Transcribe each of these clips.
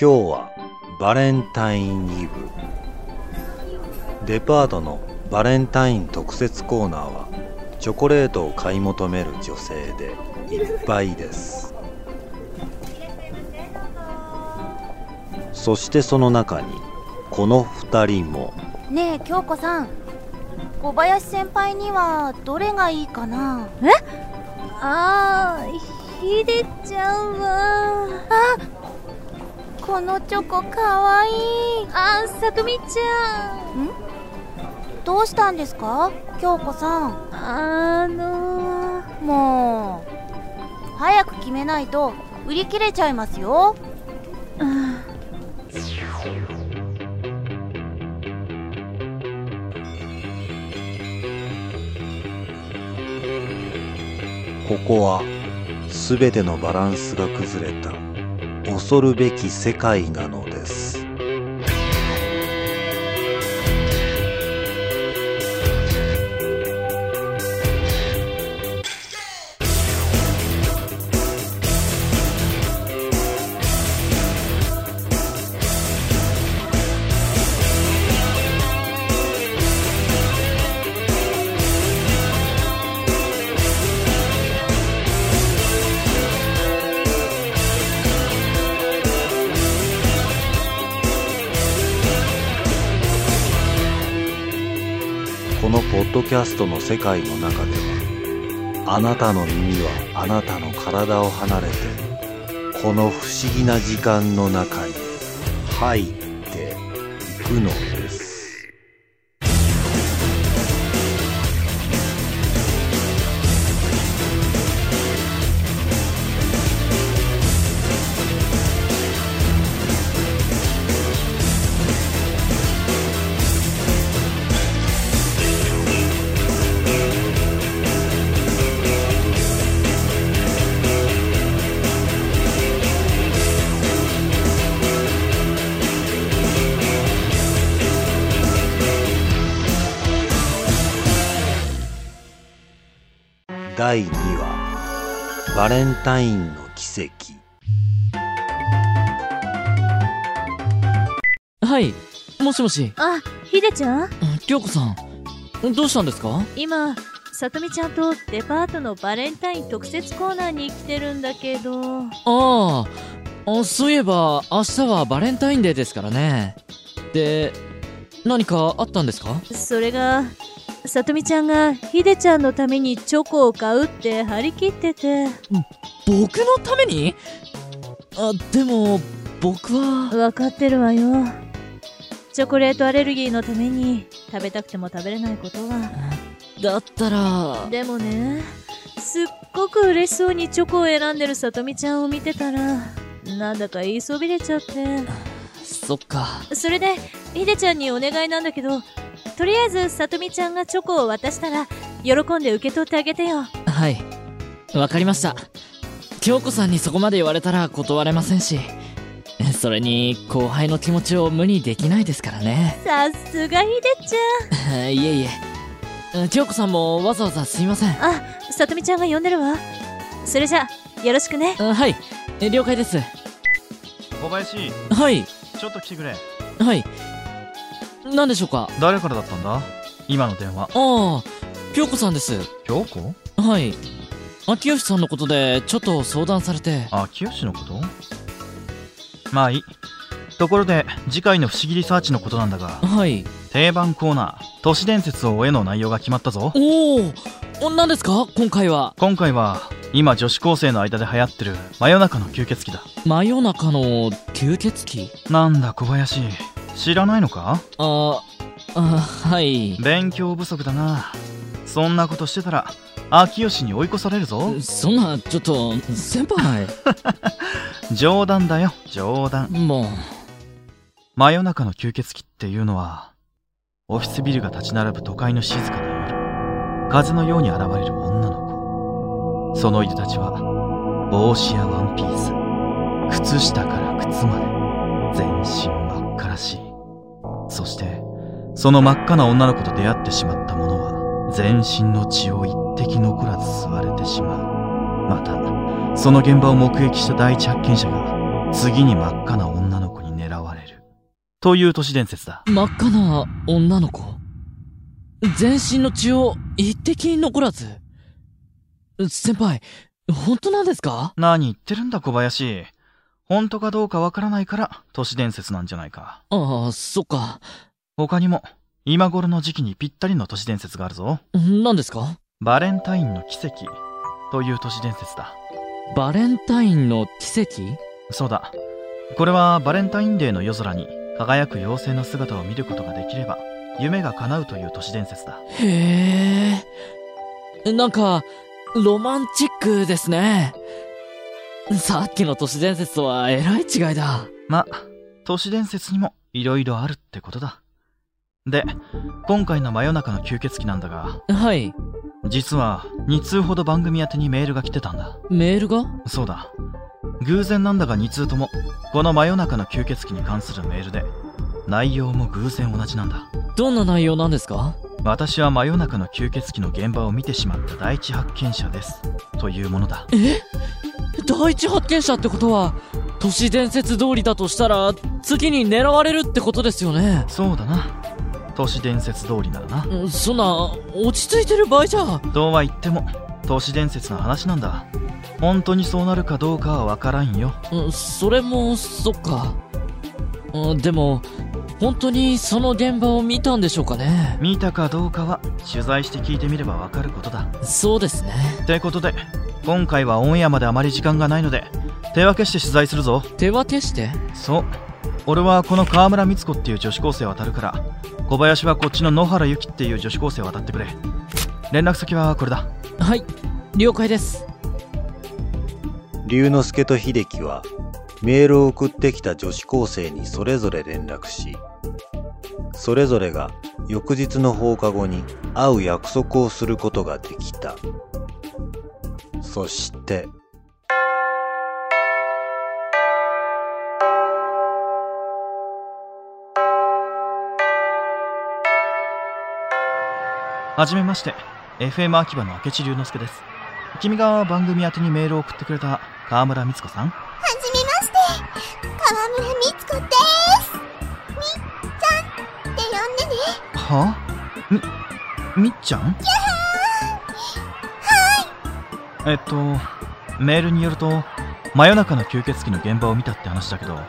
今日はバレンタインイブ。デパートのバレンタイン特設コーナーはチョコレートを買い求める女性でいっぱいです。そしてその中にこの2人も。ねえ京子さん小林先輩にはどれがいいかな？え？ああひでちゃんは。あこのチョコかわいい。あさとみちゃん。ん？どうしたんですか？京子さん。あのもう早く決めないと売り切れちゃいますよ。あここは全てのバランスが崩れた恐るべき世界なののポッドキャストの世界の中ではあなたの耳はあなたの体を離れてこの不思議な時間の中に入っていくの。です第2話。バレンタインの奇跡。はい、もしもし、あひでちゃん京子さん、どうしたんですか？今さとみちゃんとデパートのバレンタイン特設コーナーに来てるんだけど。ああ。あ、そういえば、明日はバレンタインデーですからね。で、何かあったんですか？それがさとみちゃんがひでちゃんのためにチョコを買うって張り切ってて。僕のために？あ、でも、僕は、分かってるわよ。チョコレートアレルギーのために食べたくても食べれないことは。だったら、でもねすっごく嬉しそうにチョコを選んでるさとみちゃんを見てたらなんだか言いそびれちゃって。そっか。それでひでちゃんにお願いなんだけどとりあえずさとみちゃんがチョコを渡したら喜んで受け取ってあげてよはい、わかりました。京子さんにそこまで言われたら断れませんし、それに、後輩の気持ちを無にできないですからね。さすがひでち いえいえ。京子さんもわざわざすいません。ゃんあさとみちゃんが呼んでるわそれじゃよろしくねあはい、え了解です。小林はい、ちょっと来てくれはい。何でしょうか？誰からだったんだ？今の電話。ああ、京子さんです。京子？はい。秋吉さんのことで、ちょっと相談されて。あ清のこと？まあいいところで次回の不思議リサーチのことなんだが。はい。定番コーナー都市伝説を追えの内容が決まったぞ。おお何ですか？今回は。今回は今女子高生の間で流行ってる真夜中の吸血鬼だ。真夜中の吸血鬼？なんだ小林知らないのか？あ、あ、はい。勉強不足だな。そんなことしてたら秋吉に追い越されるぞ。そんな、ちょっと、先輩。冗談だよ冗談。もう、真夜中の吸血鬼っていうのはオフィスビルが立ち並ぶ都会の静かな夜風のように現れる女の子。そのいでたちは帽子やワンピース靴下から靴まで全身真っ赤らしいそしてその真っ赤な女の子と出会ってしまった者は全身の血を一滴残らず吸われてしまうまたその現場を目撃した第一発見者が次に真っ赤な女の子に狙われる。という都市伝説だ。真っ赤な女の子？全身の血を一滴残らず？先輩、本当なんですか？何言ってるんだ小林。本当かどうかわからないから都市伝説なんじゃないか。ああ、そっか。他にも、今頃の時期にぴったりの都市伝説があるぞ。何ですか？バレンタインの奇跡という都市伝説だ。バレンタインの奇跡？そうだ。これはバレンタインデーの夜空に輝く妖精の姿を見ることができれば夢が叶うという都市伝説だ。へえ。なんか、ロマンチックですね。さっきの都市伝説とはえらい違いだ。ま、都市伝説にも色々あるってことだ。で、今回の真夜中の吸血鬼なんだが、はい。実は2通ほど番組宛てにメールが来てたんだ。メールが？そうだ。偶然なんだが2通とも、この真夜中の吸血鬼に関するメールで、内容も偶然同じなんだ。どんな内容なんですか？私は真夜中の吸血鬼の現場を見てしまった第一発見者です。というものだ。え？第一発見者ってことは、都市伝説通りだとしたら、次に狙われるってことですよね。そうだな。都市伝説通りならな。うんそんな、落ち着いてる場合じゃ。とは言っても、都市伝説の話なんだ。本当にそうなるかどうかはわからんよ。うんそれも、そっか。うんでも、本当にその現場を見たんでしょうかね。見たかどうかは取材して聞いてみればわかることだ。そうですね。ってことで、今回はオンエアまであまり時間がないので、手分けして取材するぞ。手分けして？そう。俺はこの河村光子っていう女子高生を当たるから、小林はこっちの野原由紀っていう女子高生を当たってくれ。連絡先はこれだ。はい、了解です。龍之介と秀樹はメールを送ってきた女子高生にそれぞれ連絡し、それぞれが翌日の放課後に会う約束をすることができた。そして、はじめまして、FM 秋葉の明智龍之介です。君が番組宛てにメールを送ってくれた河村光子さん。はじめまして。川村みつこです。みっちゃんって呼んでね。はみ、みっちゃん？えっと、メールによると、真夜中の吸血鬼の現場を見たって話だけど、私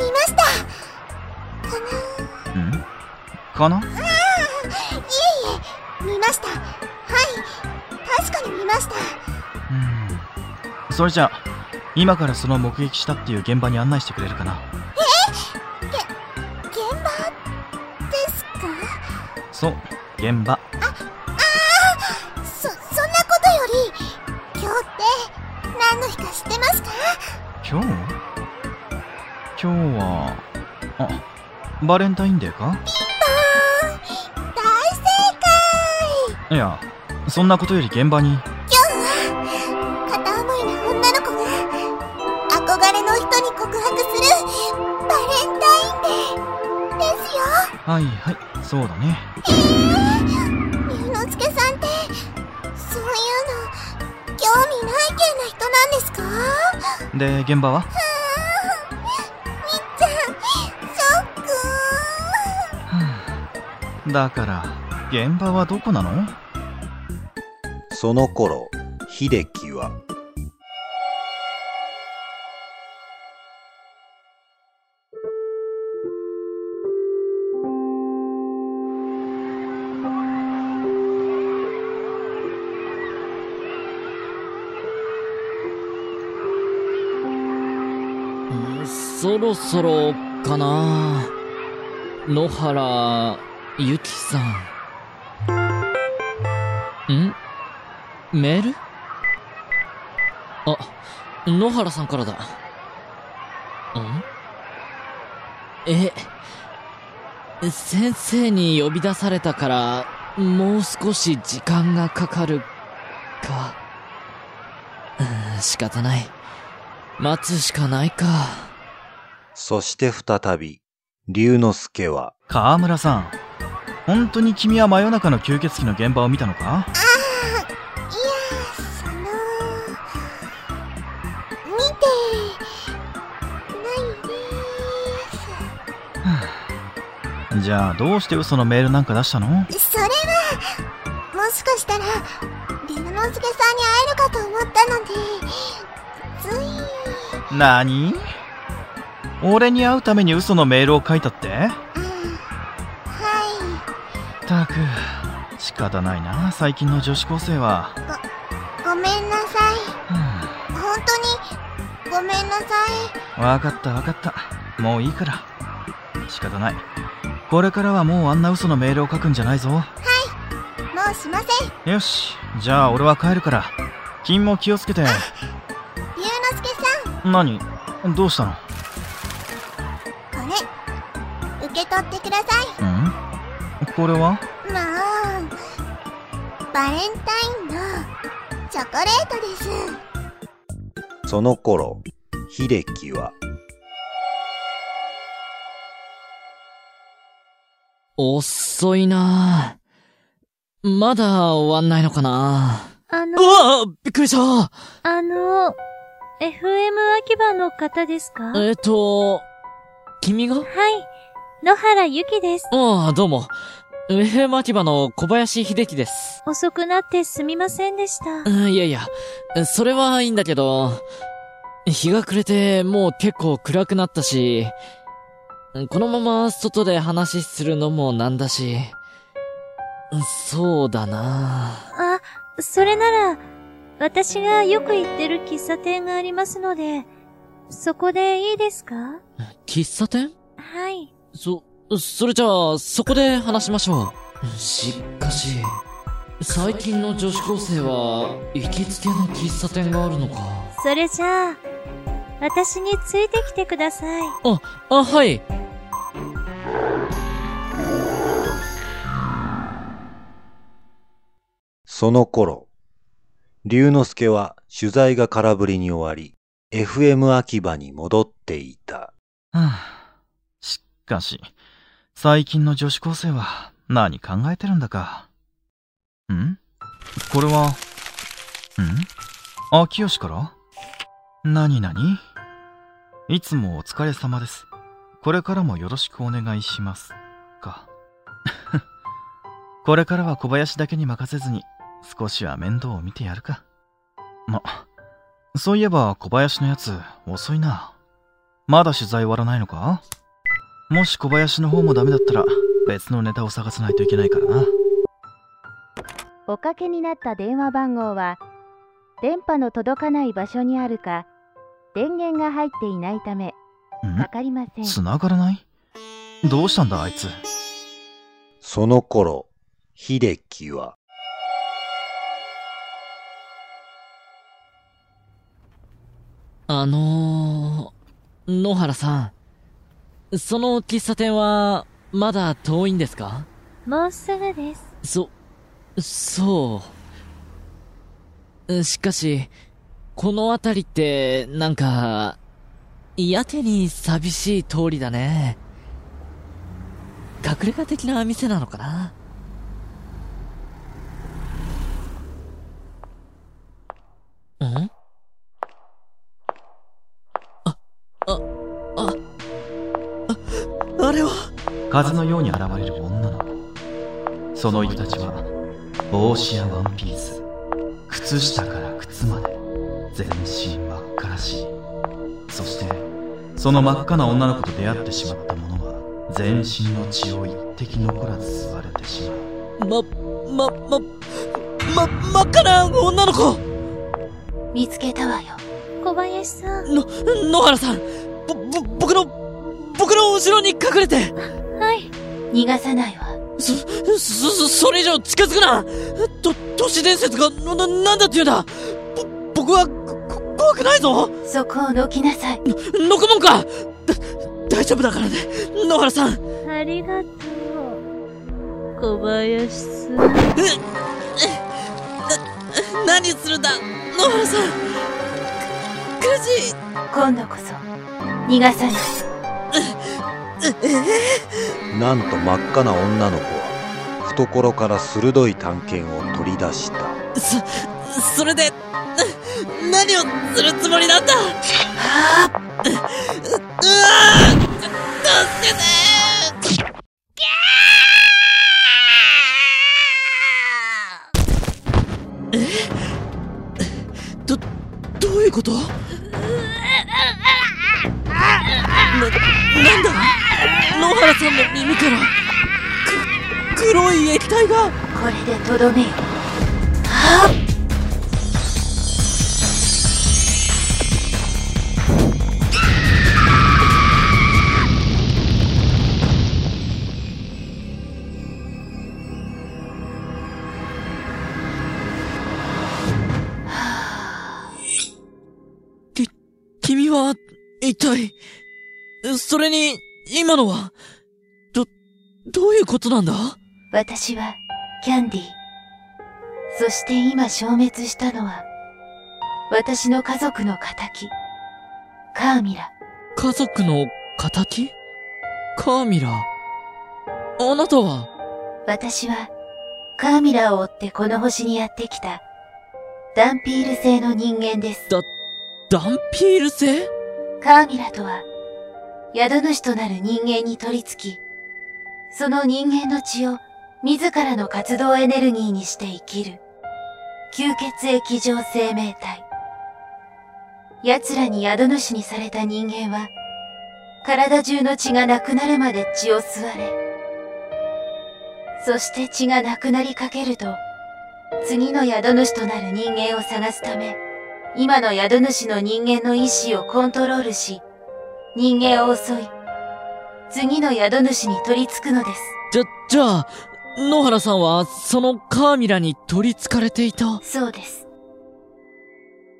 見ました。かなん？かな？見ました。はい。確かに見ました。うん。それじゃあ、今からその目撃したっていう現場に案内してくれるかな。現場ですか？そう、現場。今日は、あ、バレンタインデーか？大正解。いや、そんなことより現場に、今日は片思いな女の子が憧れの人に告白するバレンタインデーですよ。はいはい、そうだね。龍之介さんってそういうの興味ない系な人なんですか？で、現場は？だから、現場はどこなの？その頃、秀樹は、うんそろそろかな。野原ゆきさん。ん？メール？あ、野原さんからだ。ん？え、先生に呼び出されたから、もう少し時間がかかるか。うん仕方ない。待つしかないか。そして再び、龍之介は、河村さん。本当に君は真夜中の吸血鬼の現場を見たのか？ああいやその見てないです。じゃあどうして嘘のメールなんか出したの？それはもしかしたらリムノスケさんに会えるかと思ったのでつい。何？俺に会うために嘘のメールを書いたって？最近の女子高生は、い。ごめんなさい。うん。本当に、ごめんなさい。わかったわかった。もういいから。仕方ない。これからはもうあんな嘘のメールを書くんじゃないぞ。もうしません。よし。じゃあ俺は帰るから。君も気をつけて。龍之介さん、何？どうしたの？これ、受け取ってください。うん？これは？まあ、バレンタインのチョコレートです。その頃、秀樹は、遅いなまだ終わんないのかなうあの、わびっくりしたあの、FM 秋葉の方ですか？はい。えっと、君が？野原ゆきです。ああ、どうも。FM 秋葉の小林秀樹です。遅くなってすみません。でした。うん。いやいや、それはいいん。だけど、日が暮れてもう結構暗くなったし、このまま外で話するのもなん。だし、そうだなあ、それなら、私がよく行ってる喫茶店がありますので、そこでいいですか喫茶店はい。そ、それじゃあ、そこで話しましょう。しかし、最近の女子高生は、行きつけの喫茶店があるのか。それじゃあ、私についてきてください。あ、あ、はい。その頃、龍之介は取材が空振りに終わり、FM 秋葉に戻っていた。はあしかし、最近の女子高生は何考えてるんだか。ん？これは、ん？秋吉から？何何？いつもお疲れ様です。これからもよろしくお願いします。か。これからは小林だけに任せずに、少しは面倒を見てやるか。ま、そういえば小林のやつ、遅いな。まだ取材終わらないのか？もし小林の方もダメだったら別のネタを探さないといけないからな。おかけになった電話番号は電波の届かない場所にあるか電源が入っていないためん？かかりません繋がらない？どうしたんだあいつ？その頃、秀樹は、あのー、野原さん。その喫茶店は、まだ遠いんですか？もうすぐです。そ、そう。しかし、この辺りって、なんか、やけに寂しい通りだね。隠れ家的な店なのかな？風のように現れる女の子。その人たちは、帽子やワンピース、靴下から靴まで、全身真っ赤らしい。そして、その真っ赤な女の子と出会ってしまった者は、全身の血を一滴残らず吸われてしまう。ま、ま、ま、ま、真っ赤な女の子見つけたわよ小林さん。の、野原さんぼ、ぼ、僕の、僕の後ろに隠れてはい。逃がさないわ。そ、そ、そそれ以上近づくな。と、都市伝説が、な、ななんだって言うんだ。ぼ、僕は、こ怖くないぞ。そこをどきなさい。のこもんか。だ、大丈夫だからね。野原さん。ありがとう。小林さん。何するんだ。野原さん。く、苦しい今度こそ。逃がさないなんと真っ赤な女の子は懐から鋭い探検を取り出した。そそれで何をするつもりなんだ？うわ助けてどどういうこと？な、なんだ野原さんの耳から、く、黒い液体が。これでとどめ。よ君一体、それに、今のは、ど、どういうことなんだ？私はキャンディー。そして今消滅したのは私の家族の仇カーミラ。家族の仇カーミラ。あなたは、私はカーミラを追ってこの星にやってきたダンピール星の人間です。ダンピール星？カーミラとは宿主となる人間に取り付きその人間の血を自らの活動エネルギーにして生きる吸血液状生命体。奴らに宿主にされた人間は体中の血がなくなるまで血を吸われそして血がなくなりかけると次の宿主となる人間を探すため今の宿主の人間の意志をコントロールし人間を襲い次の宿主に取り付くのですじゃ、じゃあ、野原さんは、そのカーミラに取り憑かれていた？そうです。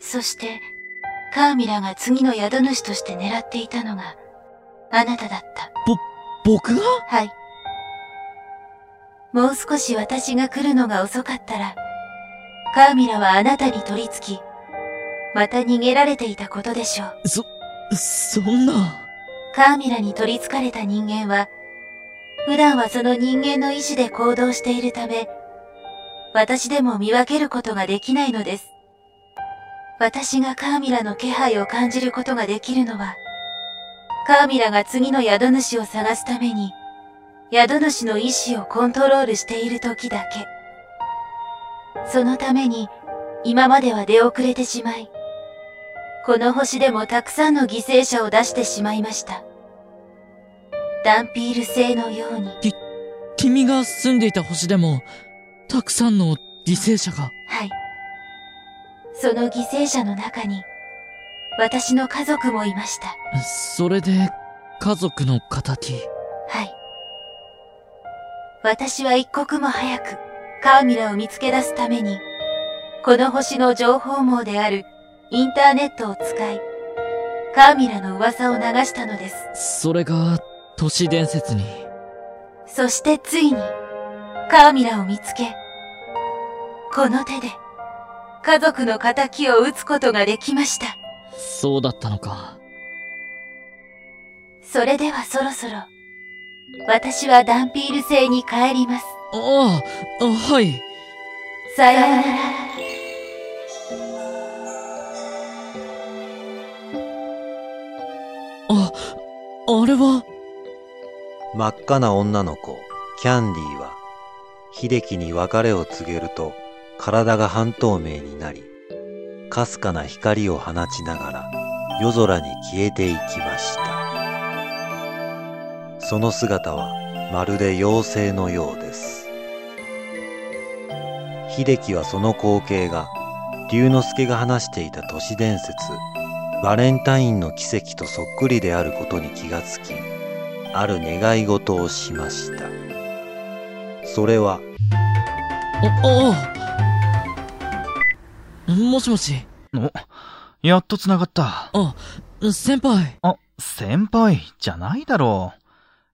そして、カーミラが次の宿主として狙っていたのが、あなただった。僕が？はい。もう少し私が来るのが遅かったら、カーミラはあなたに取り付き、また逃げられていたことでしょう。そ、そんな。カーミラに取り憑かれた人間は、普段はその人間の意志で行動しているため、私でも見分けることができないのです。私がカーミラの気配を感じることができるのは、カーミラが次の宿主を探すために、宿主の意志をコントロールしている時だけ。そのために、今までは出遅れてしまい、この星でもたくさんの犠牲者を出してしまいました。ダンピール星のように。君が住んでいた星でも、たくさんの犠牲者が。はい。その犠牲者の中に、私の家族もいました。それで、家族の仇。はい。私は一刻も早く、カーミラを見つけ出すために、この星の情報網であるインターネットを使い、カーミラの噂を流したのです。それが、都市伝説に。そしてついに、カーミラを見つけ、この手で、家族の仇を撃つことができました。そうだったのか。それではそろそろ、私はダンピール星に帰ります。ああ、あはい。さようなら。あれは、真っ赤な女の子、キャンディーは、秀樹に別れを告げると、体が半透明になり、かすかな光を放ちながら、夜空に消えていきました。その姿は、まるで妖精のようです。秀樹はその光景が、龍之介が話していた都市伝説、バレンタインの奇跡とそっくりであることに気がつき、ある願い事をしました。それは、あ、ああ。もしもし。お、やっと繋がった。あ、先輩。あ、先輩、じゃないだろう。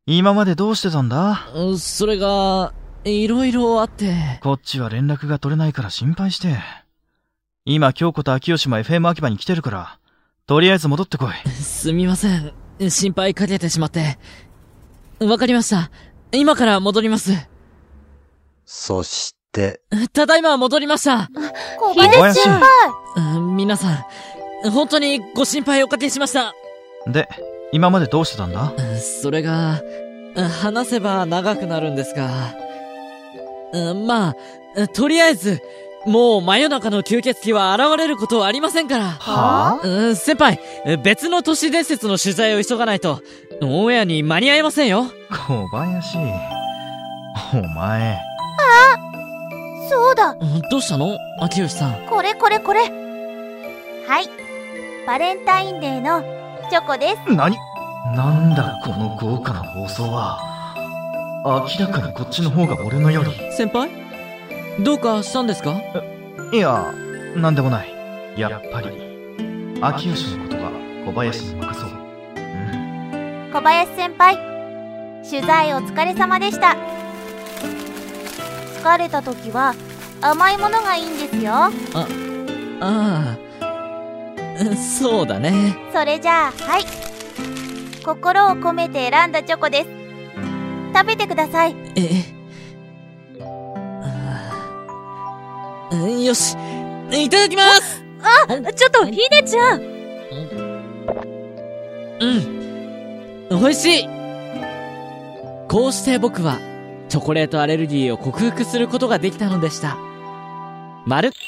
今までどうしてたんだ？それが、いろいろあって。こっちは連絡が取れないから心配して。今、京子と秋吉も FM 秋葉に来てるから、とりあえず戻ってこい。すみません。心配かけてしまって。わかりました。今から戻ります。そして、ただいま戻りました。小小林先輩うん皆さん、本当にご心配おかけしました。で、今までどうしてたんだ？それが、話せば長くなるんですが、うんまあ、とりあえず、もう真夜中の吸血鬼は現れることはありませんから。はうん、先輩、別の都市伝説の取材を急がないと、オンエアに間に合いませんよ。小林。お前。そうだうんどうしたの？秋吉さん。これこれこれはいバレンタインデーのチョコです何？なんだこの豪華な放送は。明らかにこっちの方が俺のより。先輩？どうかしたんですか？いや、なんでもない。やっぱり、秋吉のことは小林に任そう。うん。小林先輩取材お疲れ様でした疲れた時は甘いものがいいんですよああ。うんそうだね。それじゃあはい心を込めて選んだチョコです食べてくださいえよし。いただきますちょっと、ひでちゃんうん。美味しいこうして僕は、チョコレートアレルギーを克服することができたのでした。まる。揺